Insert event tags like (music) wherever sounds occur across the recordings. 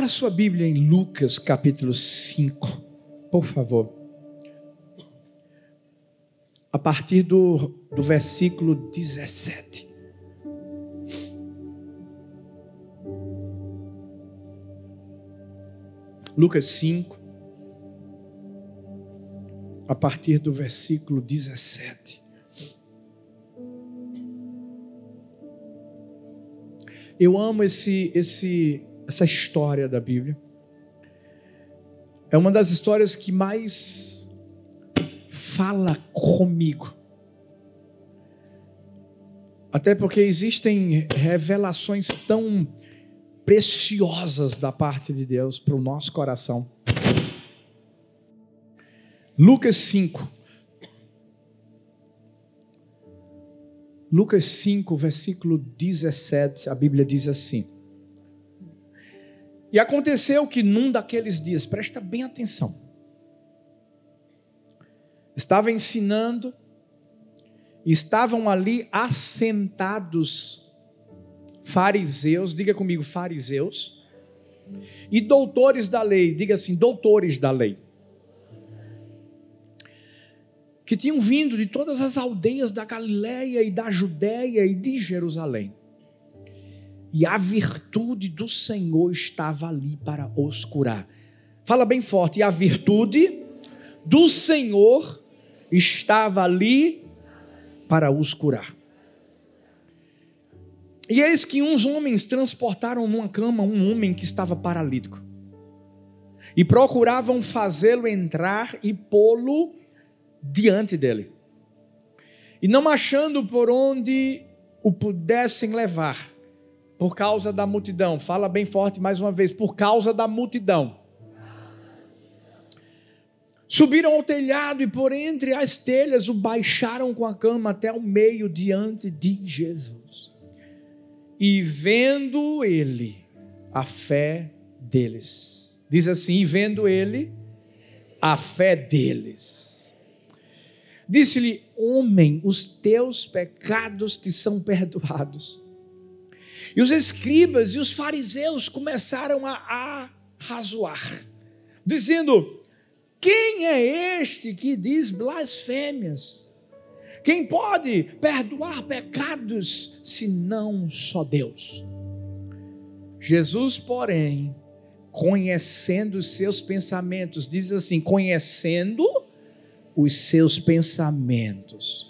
Abra sua Bíblia em Lucas capítulo 5, por favor. A partir do, do versículo 17. Lucas 5, a partir do versículo 17. Eu amo esse, esse, essa história da Bíblia. É uma das histórias que mais fala comigo. Até porque existem revelações tão preciosas da parte de Deus para o nosso coração. Lucas 5. Lucas 5, versículo 17, a Bíblia diz assim: E aconteceu que num daqueles dias, presta bem atenção, estava ensinando, estavam ali assentados fariseus, diga comigo, fariseus, e doutores da lei, diga assim, doutores da lei que tinham vindo de todas as aldeias da Galiléia e da Judéia e de Jerusalém. E a virtude do Senhor estava ali para os curar. Fala bem forte, e a virtude do Senhor estava ali para os curar. E eis que uns homens transportaram numa cama um homem que estava paralítico. E procuravam fazê-lo entrar e pô-lo diante dele. E não achando por onde o pudessem levar, por causa da multidão. Fala bem forte mais uma vez, por causa da multidão. Subiram ao telhado e por entre as telhas o baixaram com a cama até o meio diante de Jesus. E vendo ele a fé deles. Diz assim: e vendo ele a fé deles Disse-lhe: Homem, os teus pecados te são perdoados. E os escribas e os fariseus começaram a arrazoar, dizendo: Quem é este que diz blasfêmias? Quem pode perdoar pecados se não só Deus? Jesus, porém, conhecendo os seus pensamentos, diz assim: conhecendo os seus pensamentos.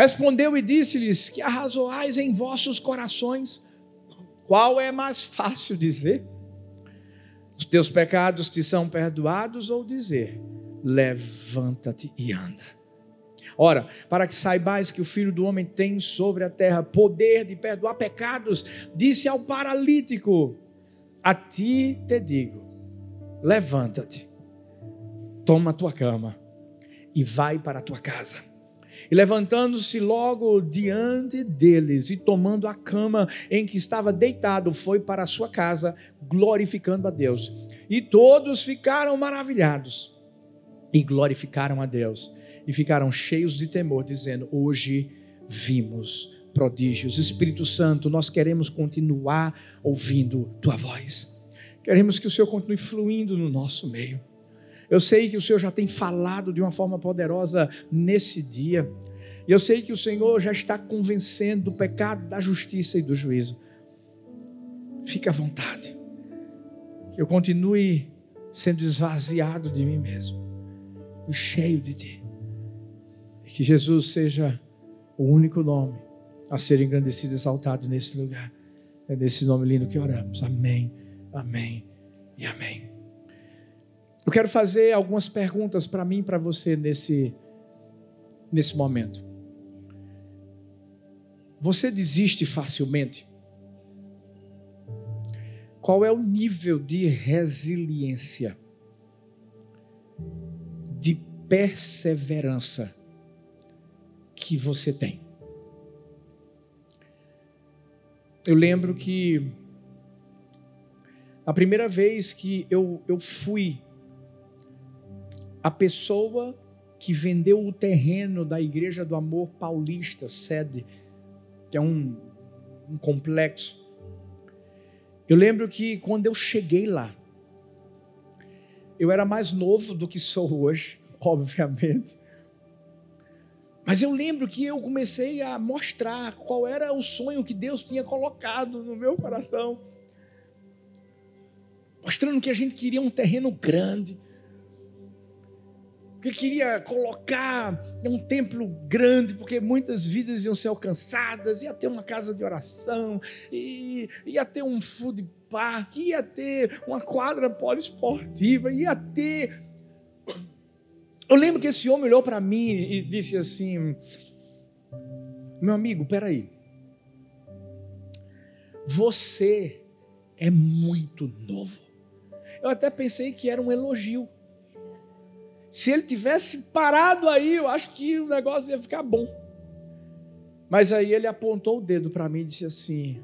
Respondeu e disse-lhes: Que arrazoais em vossos corações? Qual é mais fácil dizer? Os teus pecados te são perdoados ou dizer: Levanta-te e anda. Ora, para que saibais que o Filho do Homem tem sobre a terra poder de perdoar pecados, disse ao paralítico: A ti te digo, levanta-te, toma a tua cama e vai para a tua casa. E levantando-se logo diante deles e tomando a cama em que estava deitado, foi para a sua casa, glorificando a Deus. E todos ficaram maravilhados e glorificaram a Deus. E ficaram cheios de temor, dizendo: Hoje vimos prodígios. Espírito Santo, nós queremos continuar ouvindo tua voz. Queremos que o Senhor continue fluindo no nosso meio. Eu sei que o Senhor já tem falado de uma forma poderosa nesse dia. E eu sei que o Senhor já está convencendo do pecado, da justiça e do juízo. Fique à vontade. Que eu continue sendo esvaziado de mim mesmo e cheio de Ti. Que Jesus seja o único nome a ser engrandecido e exaltado nesse lugar. É nesse nome lindo que oramos. Amém, amém e amém. Eu quero fazer algumas perguntas para mim e para você nesse, nesse momento. Você desiste facilmente? Qual é o nível de resiliência, de perseverança que você tem? Eu lembro que a primeira vez que eu, eu fui a pessoa que vendeu o terreno da Igreja do Amor Paulista, sede, que é um, um complexo, Eu lembro que quando eu cheguei lá, eu era mais novo do que sou hoje, (laughs) obviamente. Mas eu lembro que eu comecei a mostrar qual era o sonho que Deus tinha colocado no meu coração. Mostrando que a gente queria um terreno grande. Que queria colocar um templo grande, porque muitas vidas iam ser alcançadas, ia ter uma casa de oração, ia ter um food park, ia ter uma quadra poliesportiva, ia ter eu lembro que esse homem olhou para mim e disse assim: Meu amigo, peraí. Você é muito novo. Eu até pensei que era um elogio. Se ele tivesse parado aí, eu acho que o negócio ia ficar bom. Mas aí ele apontou o dedo para mim e disse assim: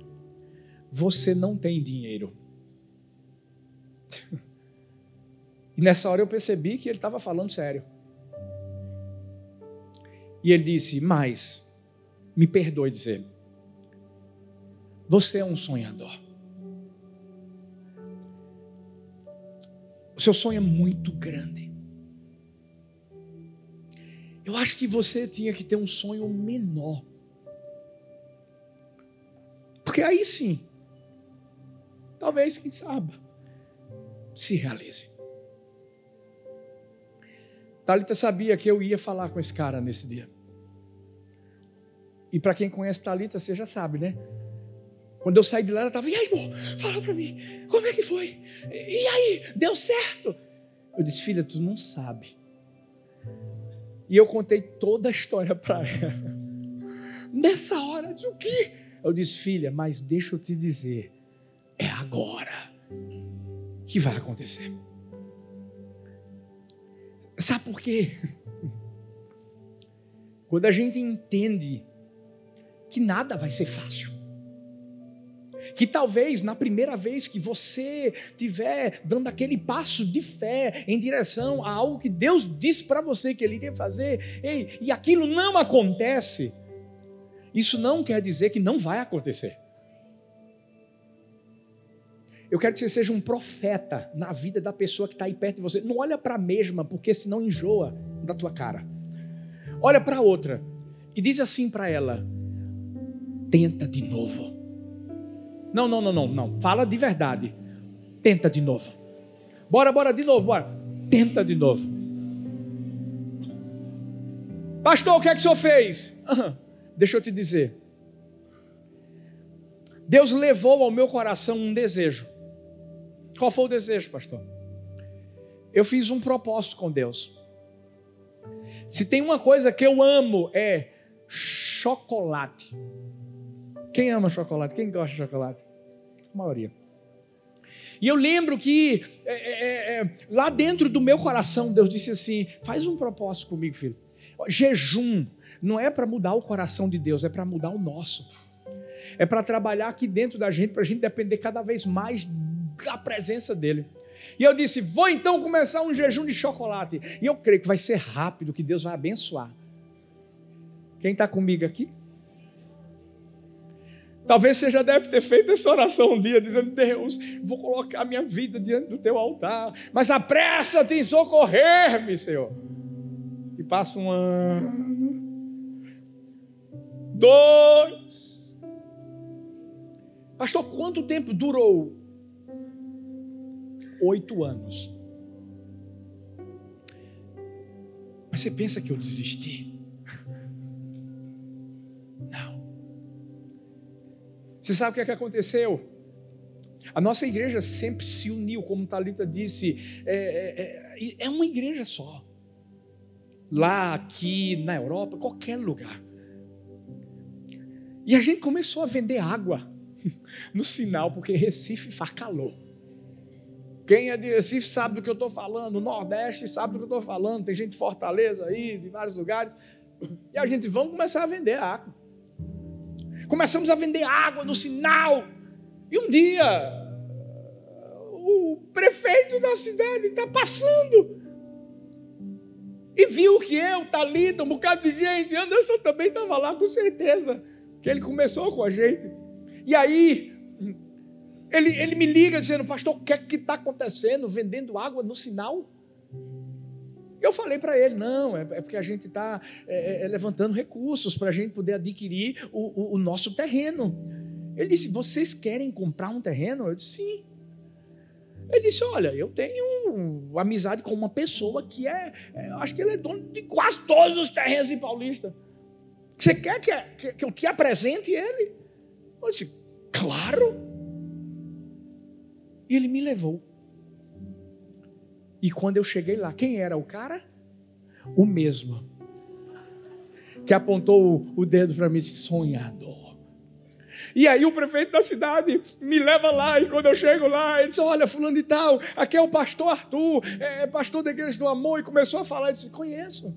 Você não tem dinheiro. E nessa hora eu percebi que ele estava falando sério. E ele disse: Mas, me perdoe dizer, você é um sonhador. O seu sonho é muito grande. Eu acho que você tinha que ter um sonho menor. Porque aí sim, talvez, quem sabe, se realize. Talita sabia que eu ia falar com esse cara nesse dia. E para quem conhece Talita, você já sabe, né? Quando eu saí de lá, ela estava, e aí, amor, fala para mim, como é que foi? E aí, deu certo? Eu disse, filha, tu não sabe. E eu contei toda a história para ela. Nessa hora, de o quê? Eu disse, filha, mas deixa eu te dizer, é agora que vai acontecer. Sabe por quê? (laughs) Quando a gente entende que nada vai ser fácil. Que talvez na primeira vez que você tiver dando aquele passo de fé em direção a algo que Deus disse para você que Ele iria fazer, ei, e aquilo não acontece, isso não quer dizer que não vai acontecer. Eu quero que você seja um profeta na vida da pessoa que está aí perto de você. Não olha para a mesma, porque senão enjoa da tua cara. Olha para a outra e diz assim para ela: tenta de novo. Não, não, não, não, não. Fala de verdade. Tenta de novo. Bora, bora de novo, bora. Tenta de novo. Pastor, o que é que o senhor fez? Deixa eu te dizer. Deus levou ao meu coração um desejo. Qual foi o desejo, pastor? Eu fiz um propósito com Deus. Se tem uma coisa que eu amo é chocolate. Quem ama chocolate? Quem gosta de chocolate? A maioria. E eu lembro que é, é, é, é, lá dentro do meu coração, Deus disse assim: faz um propósito comigo, filho. Jejum não é para mudar o coração de Deus, é para mudar o nosso. É para trabalhar aqui dentro da gente, para a gente depender cada vez mais da presença dEle. E eu disse: vou então começar um jejum de chocolate. E eu creio que vai ser rápido, que Deus vai abençoar. Quem está comigo aqui? Talvez você já deve ter feito essa oração um dia, dizendo: Deus, vou colocar minha vida diante do teu altar, mas apressa-te em socorrer-me, Senhor. E passa um ano, dois. Pastor, quanto tempo durou? Oito anos. Mas você pensa que eu desisti? Você sabe o que, é que aconteceu? A nossa igreja sempre se uniu, como Talita disse, é, é, é, é uma igreja só. Lá, aqui, na Europa, qualquer lugar. E a gente começou a vender água (laughs) no sinal, porque Recife faz calor. Quem é de Recife sabe do que eu estou falando, Nordeste sabe do que eu estou falando, tem gente de Fortaleza aí, de vários lugares. E a gente, vamos começar a vender água. Começamos a vender água no sinal. E um dia, o prefeito da cidade está passando. E viu que eu, Thalita, um bocado de gente, Anderson também estava lá com certeza. Que ele começou com a gente. E aí, Ele, ele me liga dizendo, pastor, o que é que está acontecendo? Vendendo água no sinal? Eu falei para ele, não, é, é, porque a gente está é, é, é, levantando recursos para a gente poder adquirir o, o, o, nosso terreno. Ele disse, vocês querem comprar um terreno? Eu disse, sim. Ele disse, olha, eu tenho amizade com uma pessoa que é, é acho que ele é dono de quase todos os terrenos em Paulista. Você quer que, que, que eu te apresente ele? Eu disse, claro. E ele me levou. E quando eu cheguei lá, quem era o cara? O mesmo. Que apontou o dedo para mim e disse: sonhador. E aí o prefeito da cidade me leva lá, e quando eu chego lá, ele diz: Olha, fulano de tal, aqui é o pastor Arthur, é pastor da igreja do amor, e começou a falar, e disse: Conheço.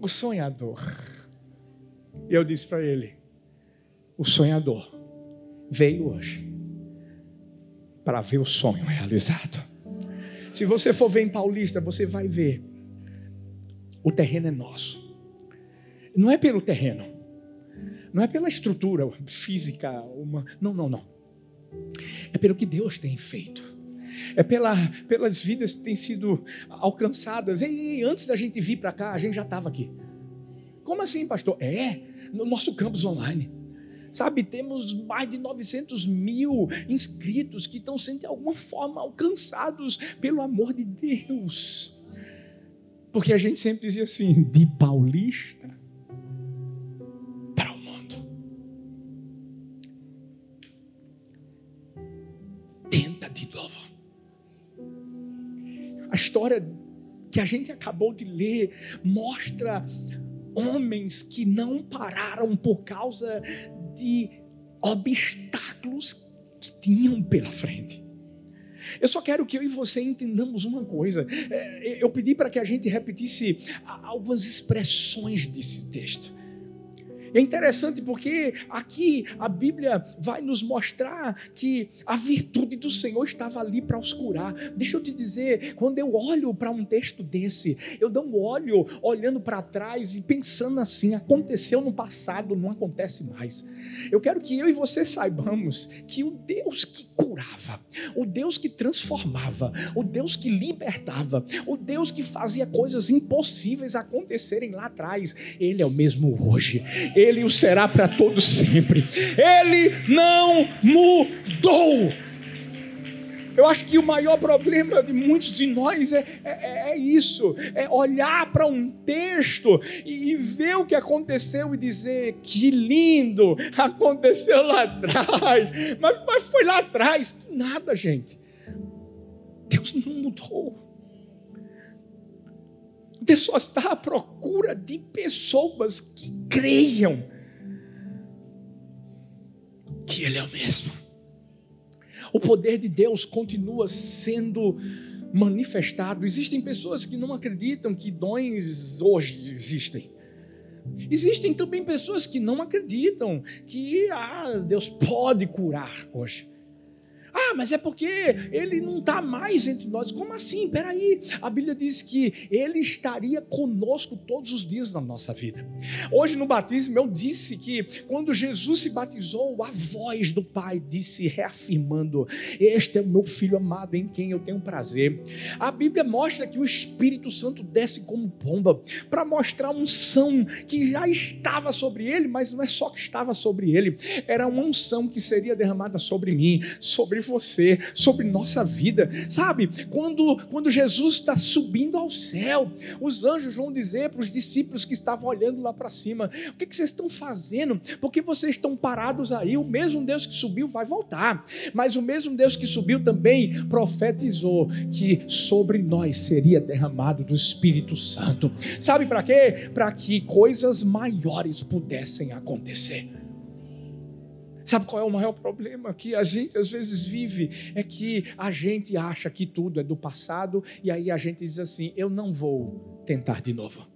O sonhador. E eu disse para ele: O sonhador veio hoje para ver o sonho realizado. Se você for ver em Paulista, você vai ver. O terreno é nosso. Não é pelo terreno. Não é pela estrutura física, uma, não, não, não. É pelo que Deus tem feito. É pela, pelas vidas que têm sido alcançadas. E antes da gente vir para cá, a gente já estava aqui. Como assim, pastor? É, no nosso campus online. Sabe, temos mais de 900 mil inscritos que estão sendo de alguma forma alcançados pelo amor de Deus. Porque a gente sempre dizia assim: de paulista para o mundo. Tenta de novo. A história que a gente acabou de ler mostra homens que não pararam por causa de obstáculos que tinham pela frente. Eu só quero que eu e você entendamos uma coisa. É, eu pedi para que a gente repetisse algumas expressões desse texto. É interessante porque aqui a Bíblia vai nos mostrar que a virtude do Senhor estava ali para os curar. Deixa eu te dizer, quando eu olho para um texto desse, eu um olho olhando para trás e pensando assim: aconteceu no passado, não acontece mais. Eu quero que eu e você saibamos que o Deus que curava, o Deus que transformava, o Deus que libertava, o Deus que fazia coisas impossíveis acontecerem lá atrás, Ele é o mesmo hoje ele o será para todos sempre. Ele não mudou. Eu acho que o maior problema de muitos de nós é, é, é isso: é olhar para um texto e, e, ver o que aconteceu e dizer que lindo, aconteceu lá atrás, mas, mas foi lá atrás. Nada, gente. Deus não mudou. Deus só está à procura de pessoas que creiam que Ele é o mesmo. O poder de Deus continua sendo manifestado. Existem pessoas que não acreditam que dons hoje existem. Existem também pessoas que não acreditam que ah, Deus pode curar hoje. Ah, mas é porque ele não está mais entre nós. Como assim? Peraí. A Bíblia diz que ele estaria conosco todos os dias da nossa vida. Hoje no batismo eu disse que quando Jesus se batizou, a voz do Pai disse, reafirmando: Este é o meu filho amado em quem eu tenho prazer. A Bíblia mostra que o Espírito Santo desce como pomba para mostrar uma unção que já estava sobre ele, mas não é só que estava sobre ele, era uma unção que seria derramada sobre mim, sobre sobre você, sobre nossa vida. Sabe, quando, quando Jesus está subindo ao céu, os anjos vão dizer para os discípulos que estavam olhando lá para cima: o que, que vocês estão fazendo? Porque vocês estão parados aí? O mesmo Deus que subiu vai voltar, mas o mesmo Deus que subiu também profetizou que sobre nós seria derramado do Espírito Santo. Sabe para quê? Para que coisas maiores pudessem acontecer. Sabe qual é o maior problema que a gente às vezes vive? É que a gente acha que tudo é do passado e aí a gente diz assim: eu não vou tentar de novo.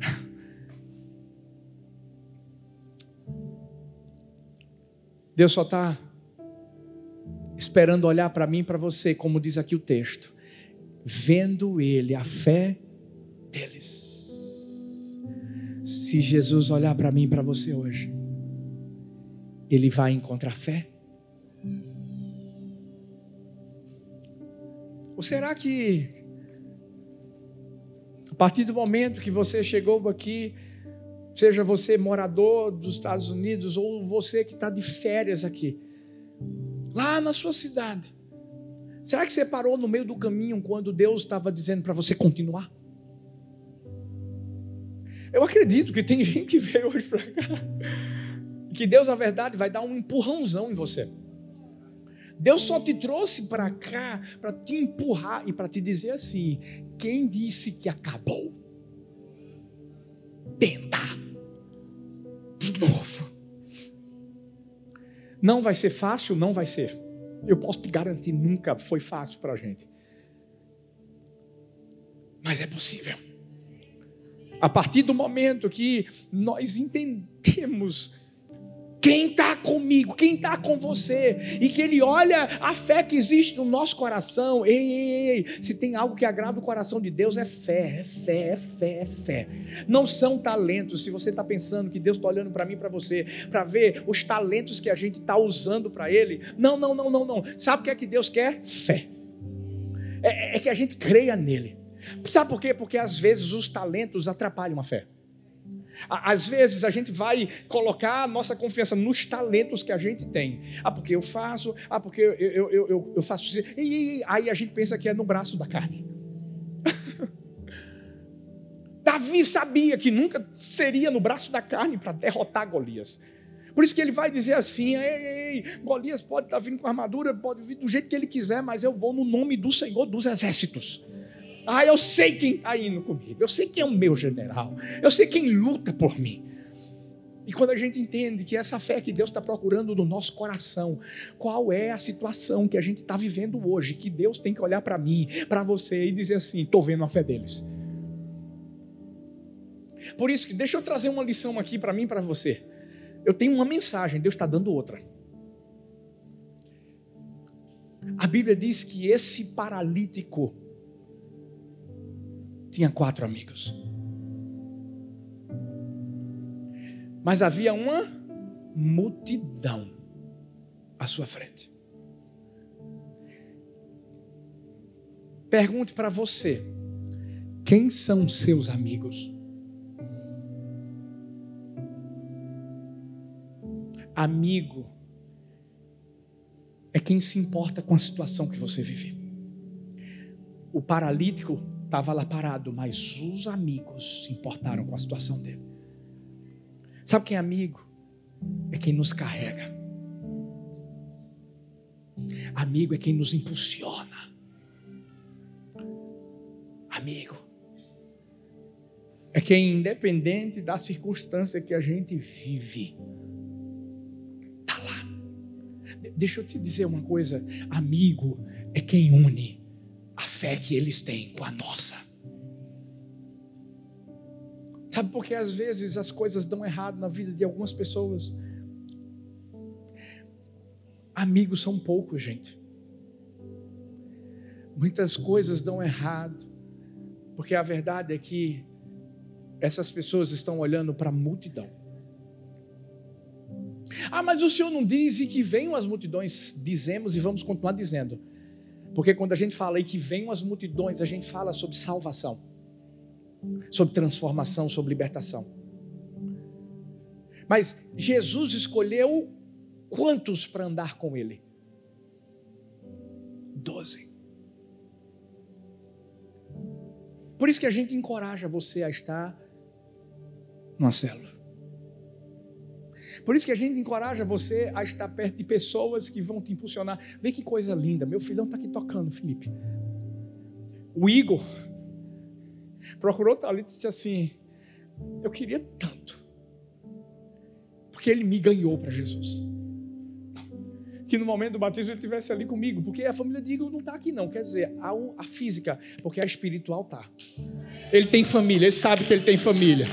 (laughs) Deus só está esperando olhar para mim e para você, como diz aqui o texto, vendo Ele, a fé deles. Se Jesus olhar para mim e para você hoje, ele vai encontrar fé? Ou será que, a partir do momento que você chegou aqui, seja você morador dos Estados Unidos ou você que está de férias aqui, lá na sua cidade, será que você parou no meio do caminho quando Deus estava dizendo para você continuar? Eu acredito que tem (laughs) gente que veio hoje para cá, que Deus, na verdade, vai dar um empurrãozão em você. Deus só te trouxe para cá para te empurrar e para te dizer assim: quem disse que acabou? Tenta de novo. Não vai ser fácil, não vai ser. Eu posso te garantir, nunca foi fácil para a gente. Mas é possível. A partir do momento que nós entendemos quem está comigo, quem está com você, e que Ele olha a fé que existe no nosso coração. Ei, ei, ei, se tem algo que agrada o coração de Deus, é fé, é fé, é fé, é fé. Não são talentos. Se você está pensando que Deus está olhando para mim, para você, para ver os talentos que a gente está usando para Ele, não, não, não, não, não. Sabe o que é que Deus quer? Fé. É, é que a gente creia nele. Sabe por quê? Porque às vezes os talentos atrapalham a fé. Às vezes a gente vai colocar a nossa confiança nos talentos que a gente tem. Ah, porque eu faço, ah, porque eu, eu, eu, eu faço isso. E aí a gente pensa que é no braço da carne. (laughs) Davi sabia que nunca seria no braço da carne para derrotar Golias. Por isso que ele vai dizer assim: ei, ei, Golias pode estar vindo com armadura, pode vir do jeito que ele quiser, mas eu vou no nome do Senhor dos Exércitos. Ah, eu sei quem está indo comigo. Eu sei quem é o meu general. Eu sei quem luta por mim. E quando a gente entende que essa fé que Deus está procurando no nosso coração, qual é a situação que a gente está vivendo hoje, que Deus tem que olhar para mim, para você e dizer assim: estou vendo a fé deles. Por isso que deixa eu trazer uma lição aqui para mim e para você. Eu tenho uma mensagem, Deus está dando outra. A Bíblia diz que esse paralítico tinha quatro amigos. Mas havia uma multidão à sua frente. Pergunte para você: quem são seus amigos? Amigo é quem se importa com a situação que você vive. O paralítico estava lá parado, mas os amigos se importaram com a situação dele. Sabe quem é amigo? É quem nos carrega. Amigo é quem nos impulsiona. Amigo é quem, independente da circunstância que a gente vive, está lá. Deixa eu te dizer uma coisa: amigo é quem une fé que eles têm com a nossa. Sabe por que às vezes as coisas dão errado na vida de algumas pessoas? Amigos são poucos, gente. Muitas coisas dão errado, porque a verdade é que essas pessoas estão olhando para a multidão. Ah, mas o Senhor não diz e que venham as multidões, dizemos e vamos continuar dizendo. Porque quando a gente fala aí que vêm as multidões, a gente fala sobre salvação, sobre transformação, sobre libertação. Mas Jesus escolheu quantos para andar com ele? Doze. Por isso que a gente encoraja você a estar numa célula. Por isso que a gente encoraja você a estar perto de pessoas que vão te impulsionar. Vê que coisa linda. Meu filhão está aqui tocando, Felipe. O Igor procurou ali e disse assim: Eu queria tanto. Porque ele me ganhou para Jesus. Que no momento do batismo ele estivesse ali comigo. Porque a família de Igor não está aqui, não. Quer dizer, a, a física, porque a espiritual está. Ele tem família, ele sabe que ele tem família.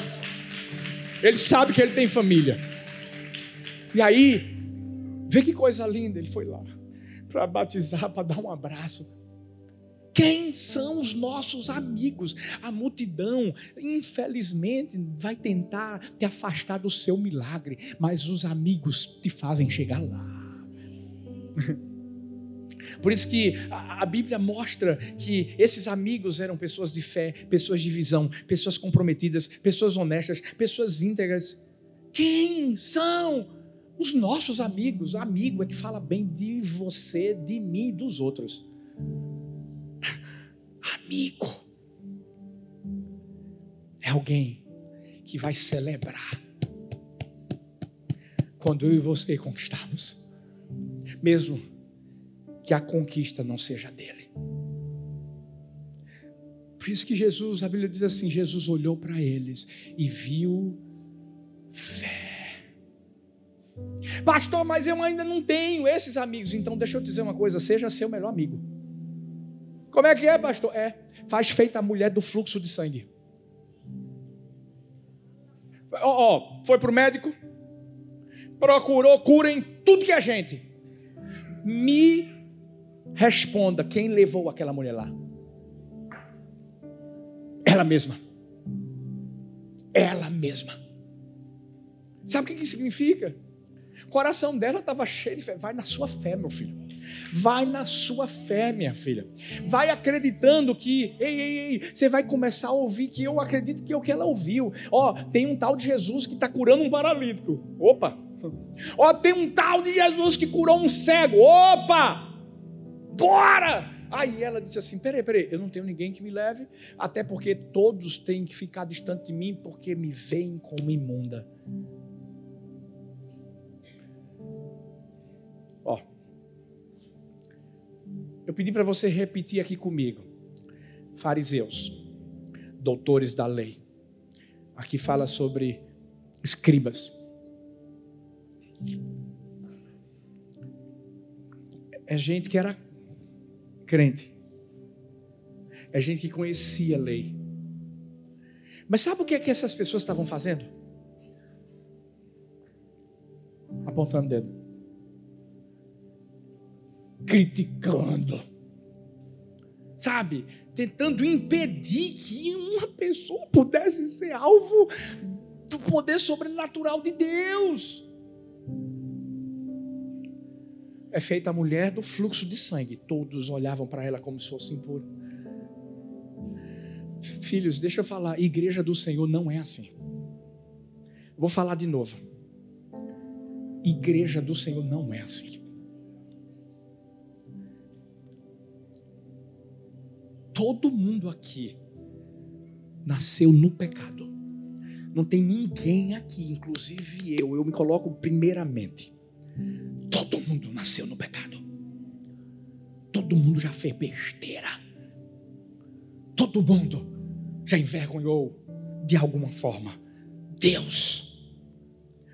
Ele sabe que ele tem família. E aí, vê que coisa linda, ele foi lá para batizar, para dar um abraço. Quem são os nossos amigos? A multidão, infelizmente, vai tentar te afastar do seu milagre, mas os amigos te fazem chegar lá. (laughs) Por isso que a, Bíblia mostra que esses amigos eram pessoas de fé, pessoas de visão, pessoas comprometidas, pessoas honestas, pessoas íntegras. Quem são os nossos amigos? Amigo é que fala bem de você, de mim e dos outros (laughs) amigo. É alguém que vai celebrar quando eu e você conquistarmos, mesmo que a conquista não seja dele. Por isso que Jesus, a Bíblia diz assim: Jesus olhou para eles e viu fé. Pastor, mas eu ainda não tenho esses amigos. Então, deixa eu te dizer uma coisa: seja seu melhor amigo. Como é que é, pastor? É, faz feita a mulher do fluxo de sangue. Ó, oh, foi para o médico, procurou cura em tudo que é gente. Me responda quem levou aquela mulher lá. Ela mesma. Ela mesma. Sabe o que, que significa? Coração dela estava cheio de fé. Vai na sua fé, meu filho. Vai na sua fé, minha filha. Vai acreditando que, ei, ei, ei, você vai começar a ouvir que eu acredito que é o que ela ouviu. Ó, tem um tal de Jesus que está curando um paralítico. Opa! Ó, tem um tal de Jesus que curou um cego. Opa! Bora! Aí ela disse assim: peraí, peraí, eu não tenho ninguém que me leve, até porque todos têm que ficar distante de mim, porque me veem como imunda. Eu pedi para você repetir aqui comigo. Fariseus, doutores da lei. Aqui fala sobre escribas. É gente que era crente. É gente que conhecia a lei. Mas sabe o que é que essas pessoas estavam fazendo? Apontando o dedo criticando, sabe, tentando impedir que uma pessoa pudesse ser alvo do poder sobrenatural de Deus. É feita a mulher do fluxo de sangue, todos olhavam para ela como se fosse impura. Filhos, deixa eu falar, igreja do Senhor não é assim. Vou falar de novo. Igreja do Senhor não é assim. Todo mundo aqui nasceu no pecado. Não tem ninguém aqui, inclusive eu, eu me coloco primeiramente. Todo mundo nasceu no pecado. Todo mundo já fez besteira. Todo mundo já envergonhou de alguma forma Deus.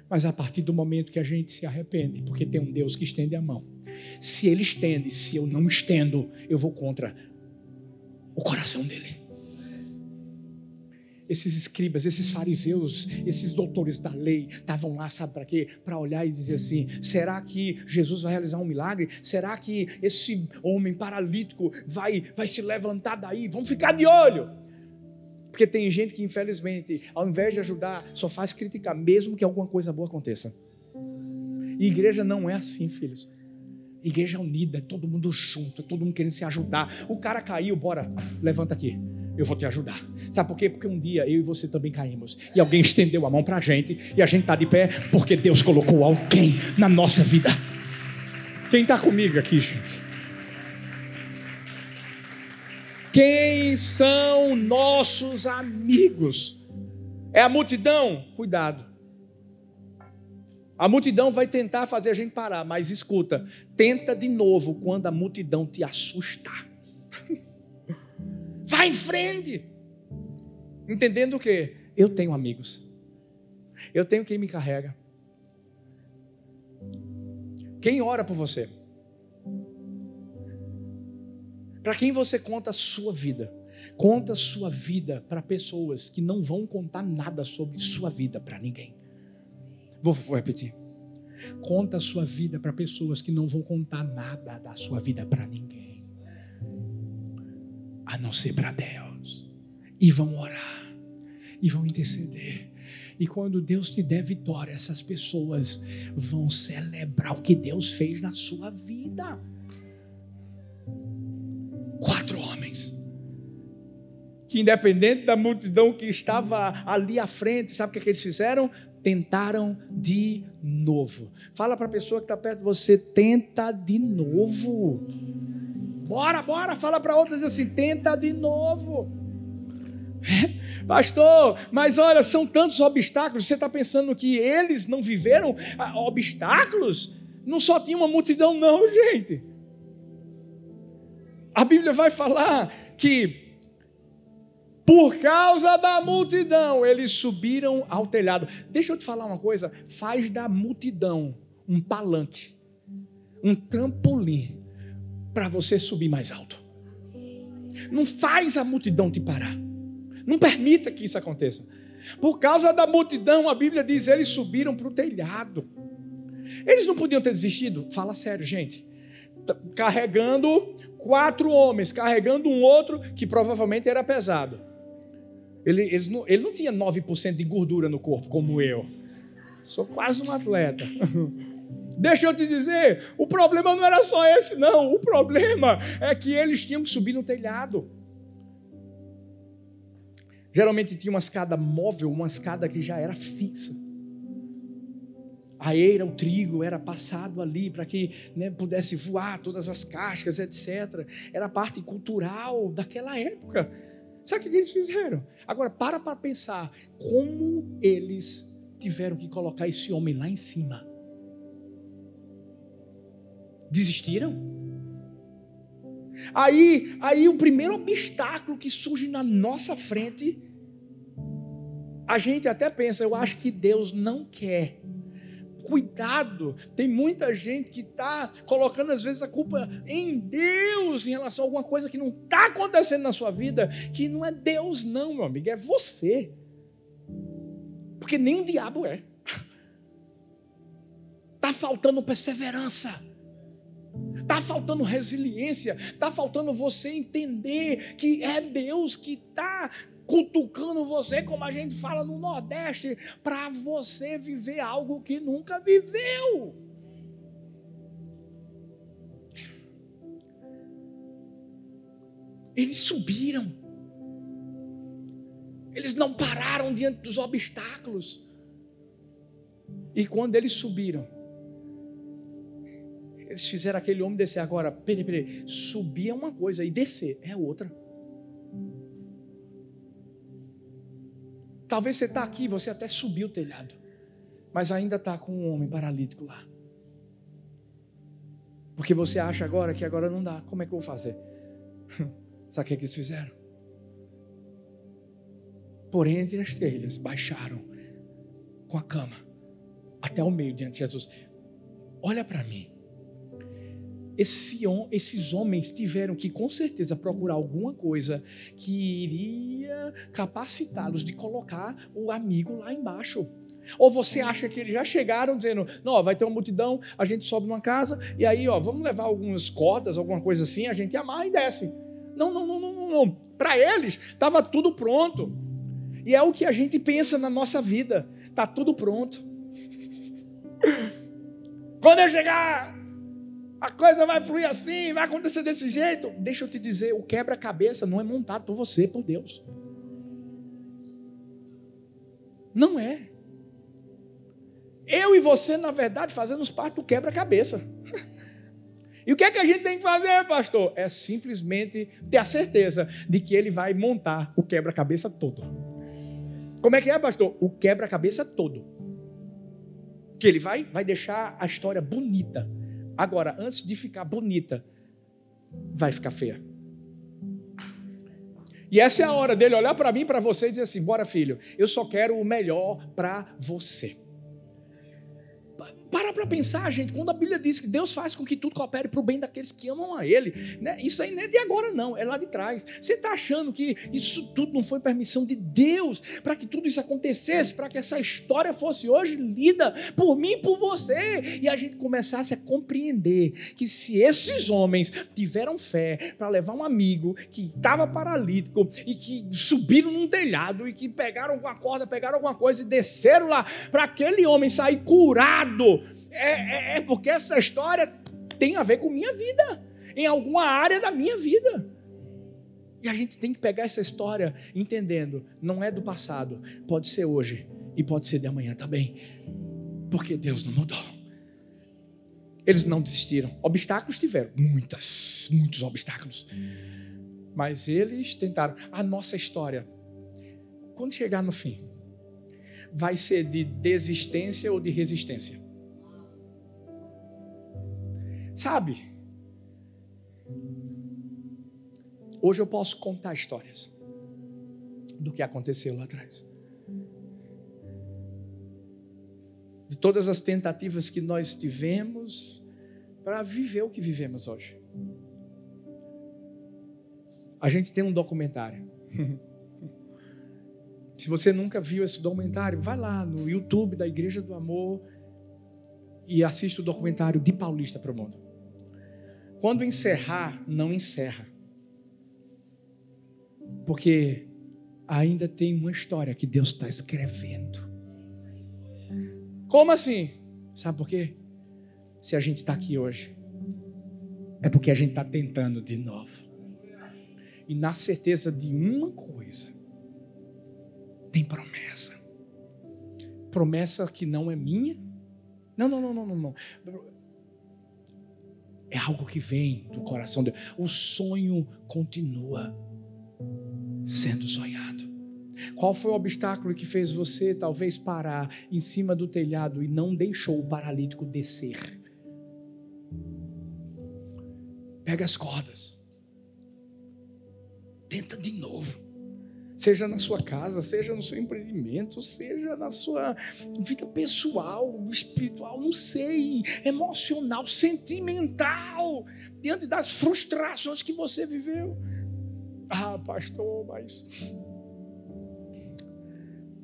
Mas a partir do momento que a gente se arrepende, porque tem um Deus que estende a mão. Se ele estende, se eu não estendo, eu vou contra o coração dele. Esses escribas, esses fariseus, esses doutores da lei, estavam lá, sabe para quê? Para olhar e dizer assim: será que Jesus vai realizar um milagre? Será que esse homem paralítico vai, vai se levantar daí? Vamos ficar de olho. Porque tem gente que, infelizmente, ao invés de ajudar, só faz criticar, mesmo que alguma coisa boa aconteça. E igreja não é assim, filhos. Igreja unida, todo mundo junto, todo mundo querendo se ajudar. O cara caiu, bora, levanta aqui. Eu vou te ajudar. Sabe por quê? Porque um dia eu e você também caímos. E alguém estendeu a mão para a gente. E a gente está de pé porque Deus colocou alguém na nossa vida. Quem está comigo aqui, gente? Quem são nossos amigos? É a multidão? Cuidado. A multidão vai tentar fazer a gente parar, mas escuta, tenta de novo quando a multidão te assustar. (laughs) vai em frente. Entendendo o que? Eu tenho amigos. Eu tenho quem me carrega. Quem ora por você? Para quem você conta a sua vida? Conta a sua vida para pessoas que não vão contar nada sobre sua vida para ninguém. Vou, vou repetir. Conta a sua vida para pessoas que não vão contar nada da sua vida para ninguém. a não ser para Deus. E vão orar, e vão interceder. E quando Deus te der vitória, essas pessoas vão celebrar o que Deus fez na sua vida. Quatro homens. Que, independente da multidão que estava ali à frente, sabe o que, é que eles fizeram? Tentaram de novo. Fala para a pessoa que está perto de você: tenta de novo. Bora, bora, fala para outras assim: tenta de novo. (laughs) Pastor, mas olha, são tantos obstáculos. Você está pensando que eles não viveram ah, obstáculos? Não só tinha uma multidão, não, gente. A Bíblia vai falar que por causa da multidão eles subiram ao telhado. Deixa eu te falar uma coisa: faz da multidão um palanque, um trampolim para você subir mais alto. Não faz a multidão te parar. Não permita que isso aconteça. Por causa da multidão, a Bíblia diz, eles subiram para o telhado. Eles não podiam ter desistido. Fala sério, gente. Carregando quatro homens, carregando um outro que provavelmente era pesado. Ele, não, ele não tinha 9% de gordura no corpo, como eu. Sou quase um atleta. (laughs) Deixa eu te dizer, o problema não era só esse, não. O problema é que eles tinham que subir no telhado. Geralmente tinha uma escada móvel, uma escada que já era fixa. A eira, o trigo era passado ali para que né, pudesse voar todas as cascas, etc. Era parte cultural daquela época. Sabe o que eles fizeram? Agora, para para pensar como eles tiveram que colocar esse homem lá em cima. Desistiram? Aí, aí o primeiro obstáculo que surge na nossa frente, a gente até pensa, eu acho que Deus não quer. Cuidado, tem muita gente que está colocando às vezes a culpa em Deus em relação a alguma coisa que não está acontecendo na sua vida, que não é Deus, não, meu amigo, é você. Porque nem o diabo é. Está (laughs) faltando perseverança. Está faltando resiliência, está faltando você entender que é Deus que está cutucando você, como a gente fala no Nordeste, para você viver algo que nunca viveu. Eles subiram, eles não pararam diante dos obstáculos, e quando eles subiram, eles fizeram aquele homem descer. Agora, peraí, peraí. Subir é uma coisa e descer é outra. Talvez você está aqui, você até subiu o telhado, mas ainda está com um homem paralítico lá. Porque você acha agora que agora não dá. Como é que eu vou fazer? (laughs) Sabe o que, é que eles fizeram? Por entre as telhas, baixaram com a cama até o meio diante de Jesus. Olha para mim. Esse, esses homens tiveram que, com certeza, procurar alguma coisa que iria capacitá-los de colocar o amigo lá embaixo. Ou você acha que eles já chegaram dizendo, não, vai ter uma multidão, a gente sobe numa casa, e aí, ó, vamos levar algumas cordas, alguma coisa assim, a gente amarra e desce. Não, não, não, não, não. não. Para eles, estava tudo pronto. E é o que a gente pensa na nossa vida. Está tudo pronto. (laughs) Quando eu chegar a coisa vai fluir assim, vai acontecer desse jeito. Deixa eu te dizer, o quebra-cabeça não é montado por você, por Deus. Não é. Eu e você, na verdade, fazemos parte do quebra-cabeça. (laughs) E o que é que a gente tem que fazer, pastor? É simplesmente ter a certeza de que ele vai montar o quebra-cabeça todo. Como é que é, pastor? O quebra-cabeça todo. Que ele vai, vai deixar a história bonita Agora, antes de ficar bonita, vai ficar feia. E essa é a hora dele olhar para mim, para você e dizer assim: bora, filho, eu só quero o melhor para você. Para para pensar, gente, quando a Bíblia diz que Deus faz com que tudo coopere para o bem daqueles que amam a Ele, né? isso aí não é de agora, não, é lá de trás. Você está achando que isso tudo não foi permissão de Deus para que tudo isso acontecesse, para que essa história fosse hoje lida por mim e por você, e a gente começasse a compreender que se esses homens tiveram fé para levar um amigo que estava paralítico e que subiram num telhado e que pegaram com a corda, pegaram alguma coisa e desceram lá para aquele homem sair curado, é, é, é porque essa história tem a ver com minha vida, em alguma área da minha vida. E a gente tem que pegar essa história entendendo, não é do passado, pode ser hoje e pode ser de amanhã também, porque Deus não mudou. Eles não desistiram. Obstáculos tiveram, muitas, muitos obstáculos. Mas eles tentaram. A nossa história, quando chegar no fim, vai ser de desistência ou de resistência? Sabe? Hoje eu posso contar histórias do que aconteceu lá atrás. De todas as tentativas que nós tivemos para viver o que vivemos hoje. A gente tem um documentário. (laughs) Se você nunca viu esse documentário, vai lá no YouTube da Igreja do Amor e assista o documentário de Paulista para o Mundo. Quando encerrar, não encerra. Porque ainda tem uma história que Deus está escrevendo. Como assim? Sabe por quê? Se a gente está aqui hoje, é porque a gente está tentando de novo. E na certeza de uma coisa: tem promessa. Promessa que não é minha. Não, não, não, não, não. não. É algo que vem do coração de Deus. O sonho continua sendo sonhado. Qual foi o obstáculo que fez você talvez parar em cima do telhado e não deixou o paralítico descer? Pega as cordas. Tenta de novo. Seja na sua casa, seja no seu empreendimento, seja na sua vida pessoal, espiritual, não sei, emocional, sentimental, diante das frustrações que você viveu. Ah, pastor, mas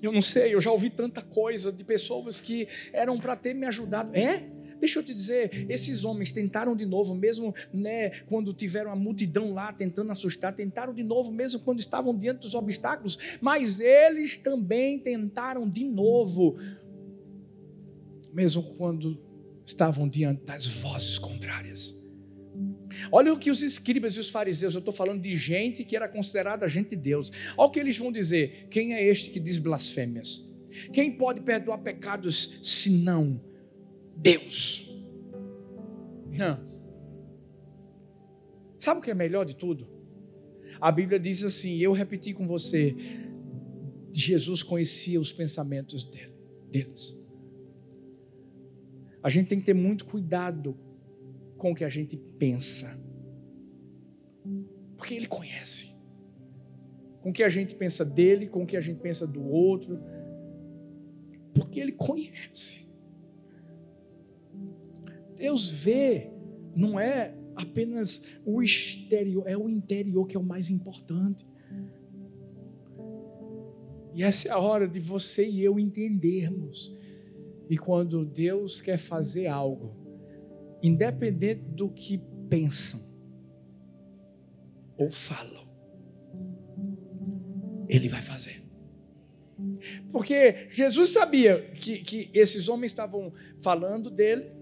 eu não sei, eu já ouvi tanta coisa de pessoas que eram para ter me ajudado. É? Deixa eu te dizer, esses homens tentaram de novo, mesmo né, quando tiveram a multidão lá tentando assustar, tentaram de novo, mesmo quando estavam diante dos obstáculos, mas eles também tentaram de novo, mesmo quando estavam diante das vozes contrárias. Olha o que os escribas e os fariseus, eu estou falando de gente que era considerada gente de Deus. Olha o que eles vão dizer: quem é este que diz blasfêmias? Quem pode perdoar pecados senão Deus? Não. Sabe o que é melhor de tudo? A Bíblia diz assim: eu repeti com você, Jesus conhecia os pensamentos dele, deles. A gente tem que ter muito cuidado com o que a gente pensa. Porque Ele conhece. Com o que a gente pensa dele, com o que a gente pensa do outro. Porque Ele conhece. Deus vê, não é apenas o exterior, é o interior que é o mais importante. E essa é a hora de você e eu entendermos. E quando Deus quer fazer algo, independente do que pensam ou falam, Ele vai fazer. Porque Jesus sabia que, que esses homens estavam falando dele.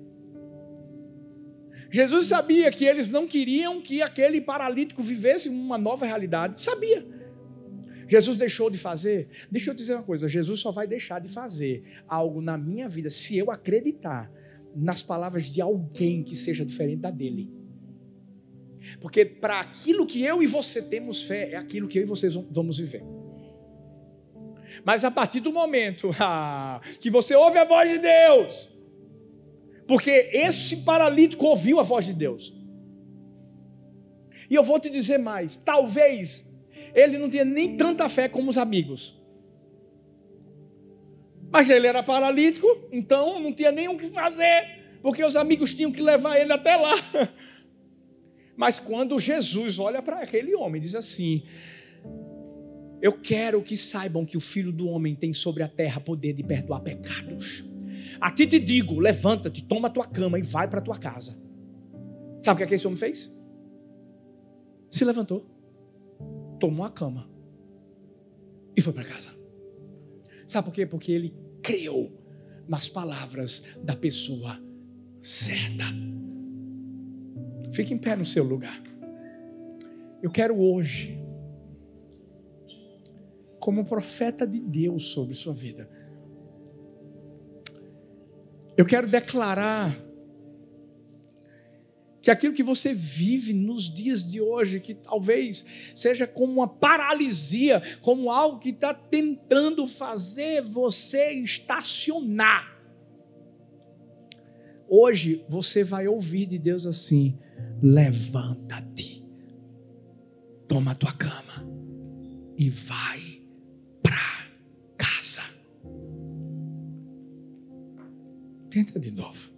Jesus sabia que eles não queriam que aquele paralítico vivesse uma nova realidade. Sabia. Jesus deixou de fazer? Deixa eu dizer uma coisa: Jesus só vai deixar de fazer algo na minha vida se eu acreditar nas palavras de alguém que seja diferente da dele. Porque para aquilo que eu e você temos fé, é aquilo que eu e vocês vamos viver. Mas a partir do momento (laughs) ah, que você ouve a voz de Deus, porque esse paralítico ouviu a voz de Deus. E eu vou te dizer mais: talvez ele não tinha nem tanta fé como os amigos. Mas ele era paralítico, então não tinha nem o que fazer, porque os amigos tinham que levar ele até lá. (laughs) Mas quando Jesus olha para aquele homem, diz assim: Eu quero que saibam que o filho do homem tem sobre a terra poder de perdoar pecados. A ti te digo: levanta-te, toma a tua cama e vai para a tua casa. Sabe o que, é que esse homem fez? Se levantou, tomou a cama e foi para casa. Sabe por quê? Porque ele creu nas palavras da pessoa certa. Fique em pé no seu lugar. Eu quero hoje, como profeta de Deus sobre sua vida, eu quero declarar que aquilo que você vive nos dias de hoje, que talvez seja como uma paralisia, como algo que está tentando fazer você estacionar. Hoje você vai ouvir de Deus assim: levanta-te, toma a tua cama e vai Tenta de novo.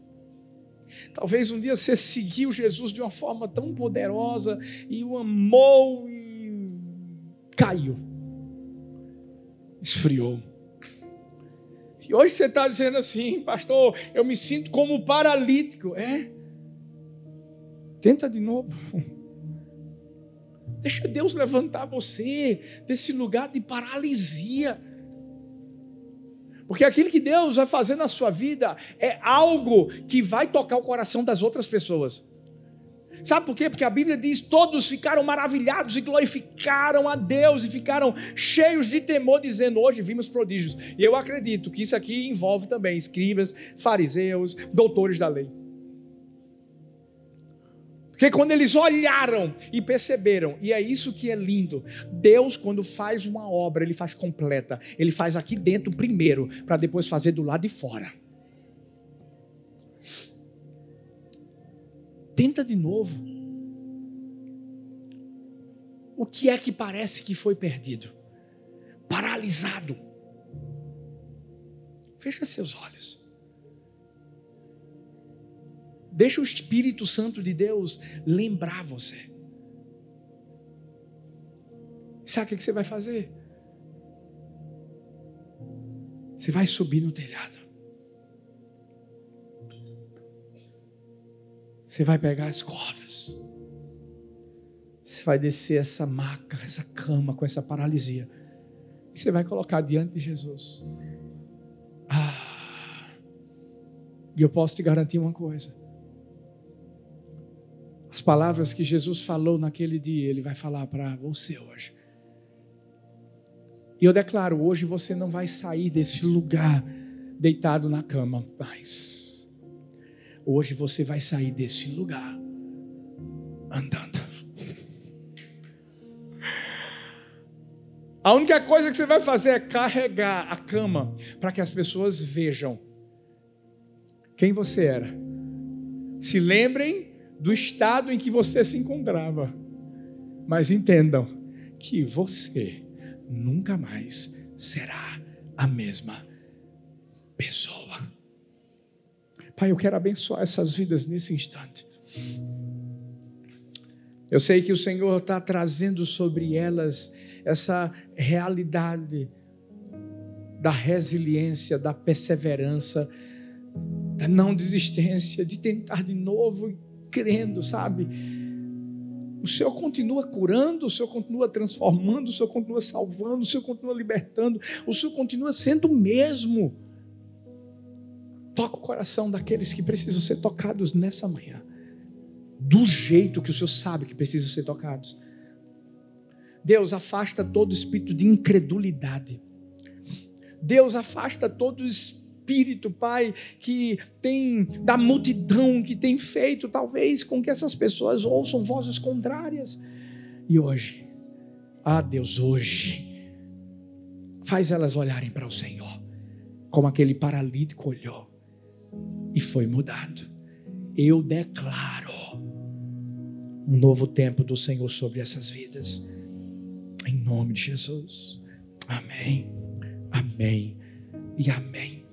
Talvez um dia você seguiu Jesus de uma forma tão poderosa e o amou e caiu, esfriou. E hoje você está dizendo assim, pastor, eu me sinto como paralítico. É? Tenta de novo. Deixa Deus levantar você desse lugar de paralisia. Porque aquilo que Deus vai fazer na sua vida é algo que vai tocar o coração das outras pessoas. Sabe por quê? Porque a Bíblia diz: todos ficaram maravilhados e glorificaram a Deus e ficaram cheios de temor, dizendo: hoje vimos prodígios. E eu acredito que isso aqui envolve também escribas, fariseus, doutores da lei. Porque quando eles olharam e perceberam, e é isso que é lindo, Deus, quando faz uma obra, Ele faz completa. Ele faz aqui dentro primeiro, para depois fazer do lado de fora. Tenta de novo. O que é que parece que foi perdido? Paralisado. Fecha seus olhos. Deixa o Espírito Santo de Deus lembrar você. Sabe o que você vai fazer? Você vai subir no telhado. Você vai pegar as cordas. Você vai descer essa maca, essa cama com essa paralisia. E você vai colocar diante de Jesus. Ah, e eu posso te garantir uma coisa palavras que Jesus falou naquele dia, Ele vai falar para você hoje. E eu declaro: hoje você não vai sair desse lugar deitado na cama mais. Hoje você vai sair desse lugar andando. A única coisa que você vai fazer é carregar a cama para que as pessoas vejam quem você era. Se lembrem do estado em que você se encontrava. Mas entendam que você nunca mais será a mesma pessoa. Pai, eu quero abençoar essas vidas nesse instante. Eu sei que o Senhor está trazendo sobre elas essa realidade da resiliência, da perseverança, da não desistência, de tentar de novo crendo, sabe? O Senhor continua curando, o Senhor continua transformando, o Senhor continua salvando, o Senhor continua libertando, o Senhor continua sendo o mesmo. Toca o coração daqueles que precisam ser tocados nessa manhã, do jeito que o Senhor sabe que precisam ser tocados. Deus afasta todo espírito de incredulidade. Deus afasta todo espírito espírito, Pai, que tem, da multidão, que tem feito talvez com que essas pessoas ouçam vozes contrárias. E hoje, ah Deus, hoje, faz elas olharem para o Senhor, como aquele paralítico olhou e foi mudado. Eu declaro um novo tempo do Senhor sobre essas vidas, em nome de Jesus. Amém. Amém e amém.